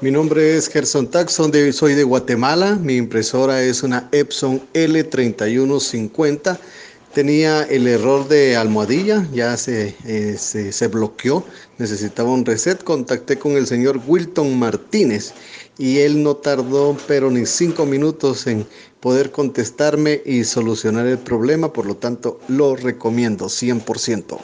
Mi nombre es Gerson Taxon, soy de Guatemala. Mi impresora es una Epson L3150. Tenía el error de almohadilla, ya se, eh, se, se, bloqueó, necesitaba un reset. Contacté con el señor Wilton Martínez y él no tardó pero ni cinco minutos en poder contestarme y solucionar el problema, por lo tanto lo recomiendo 100%.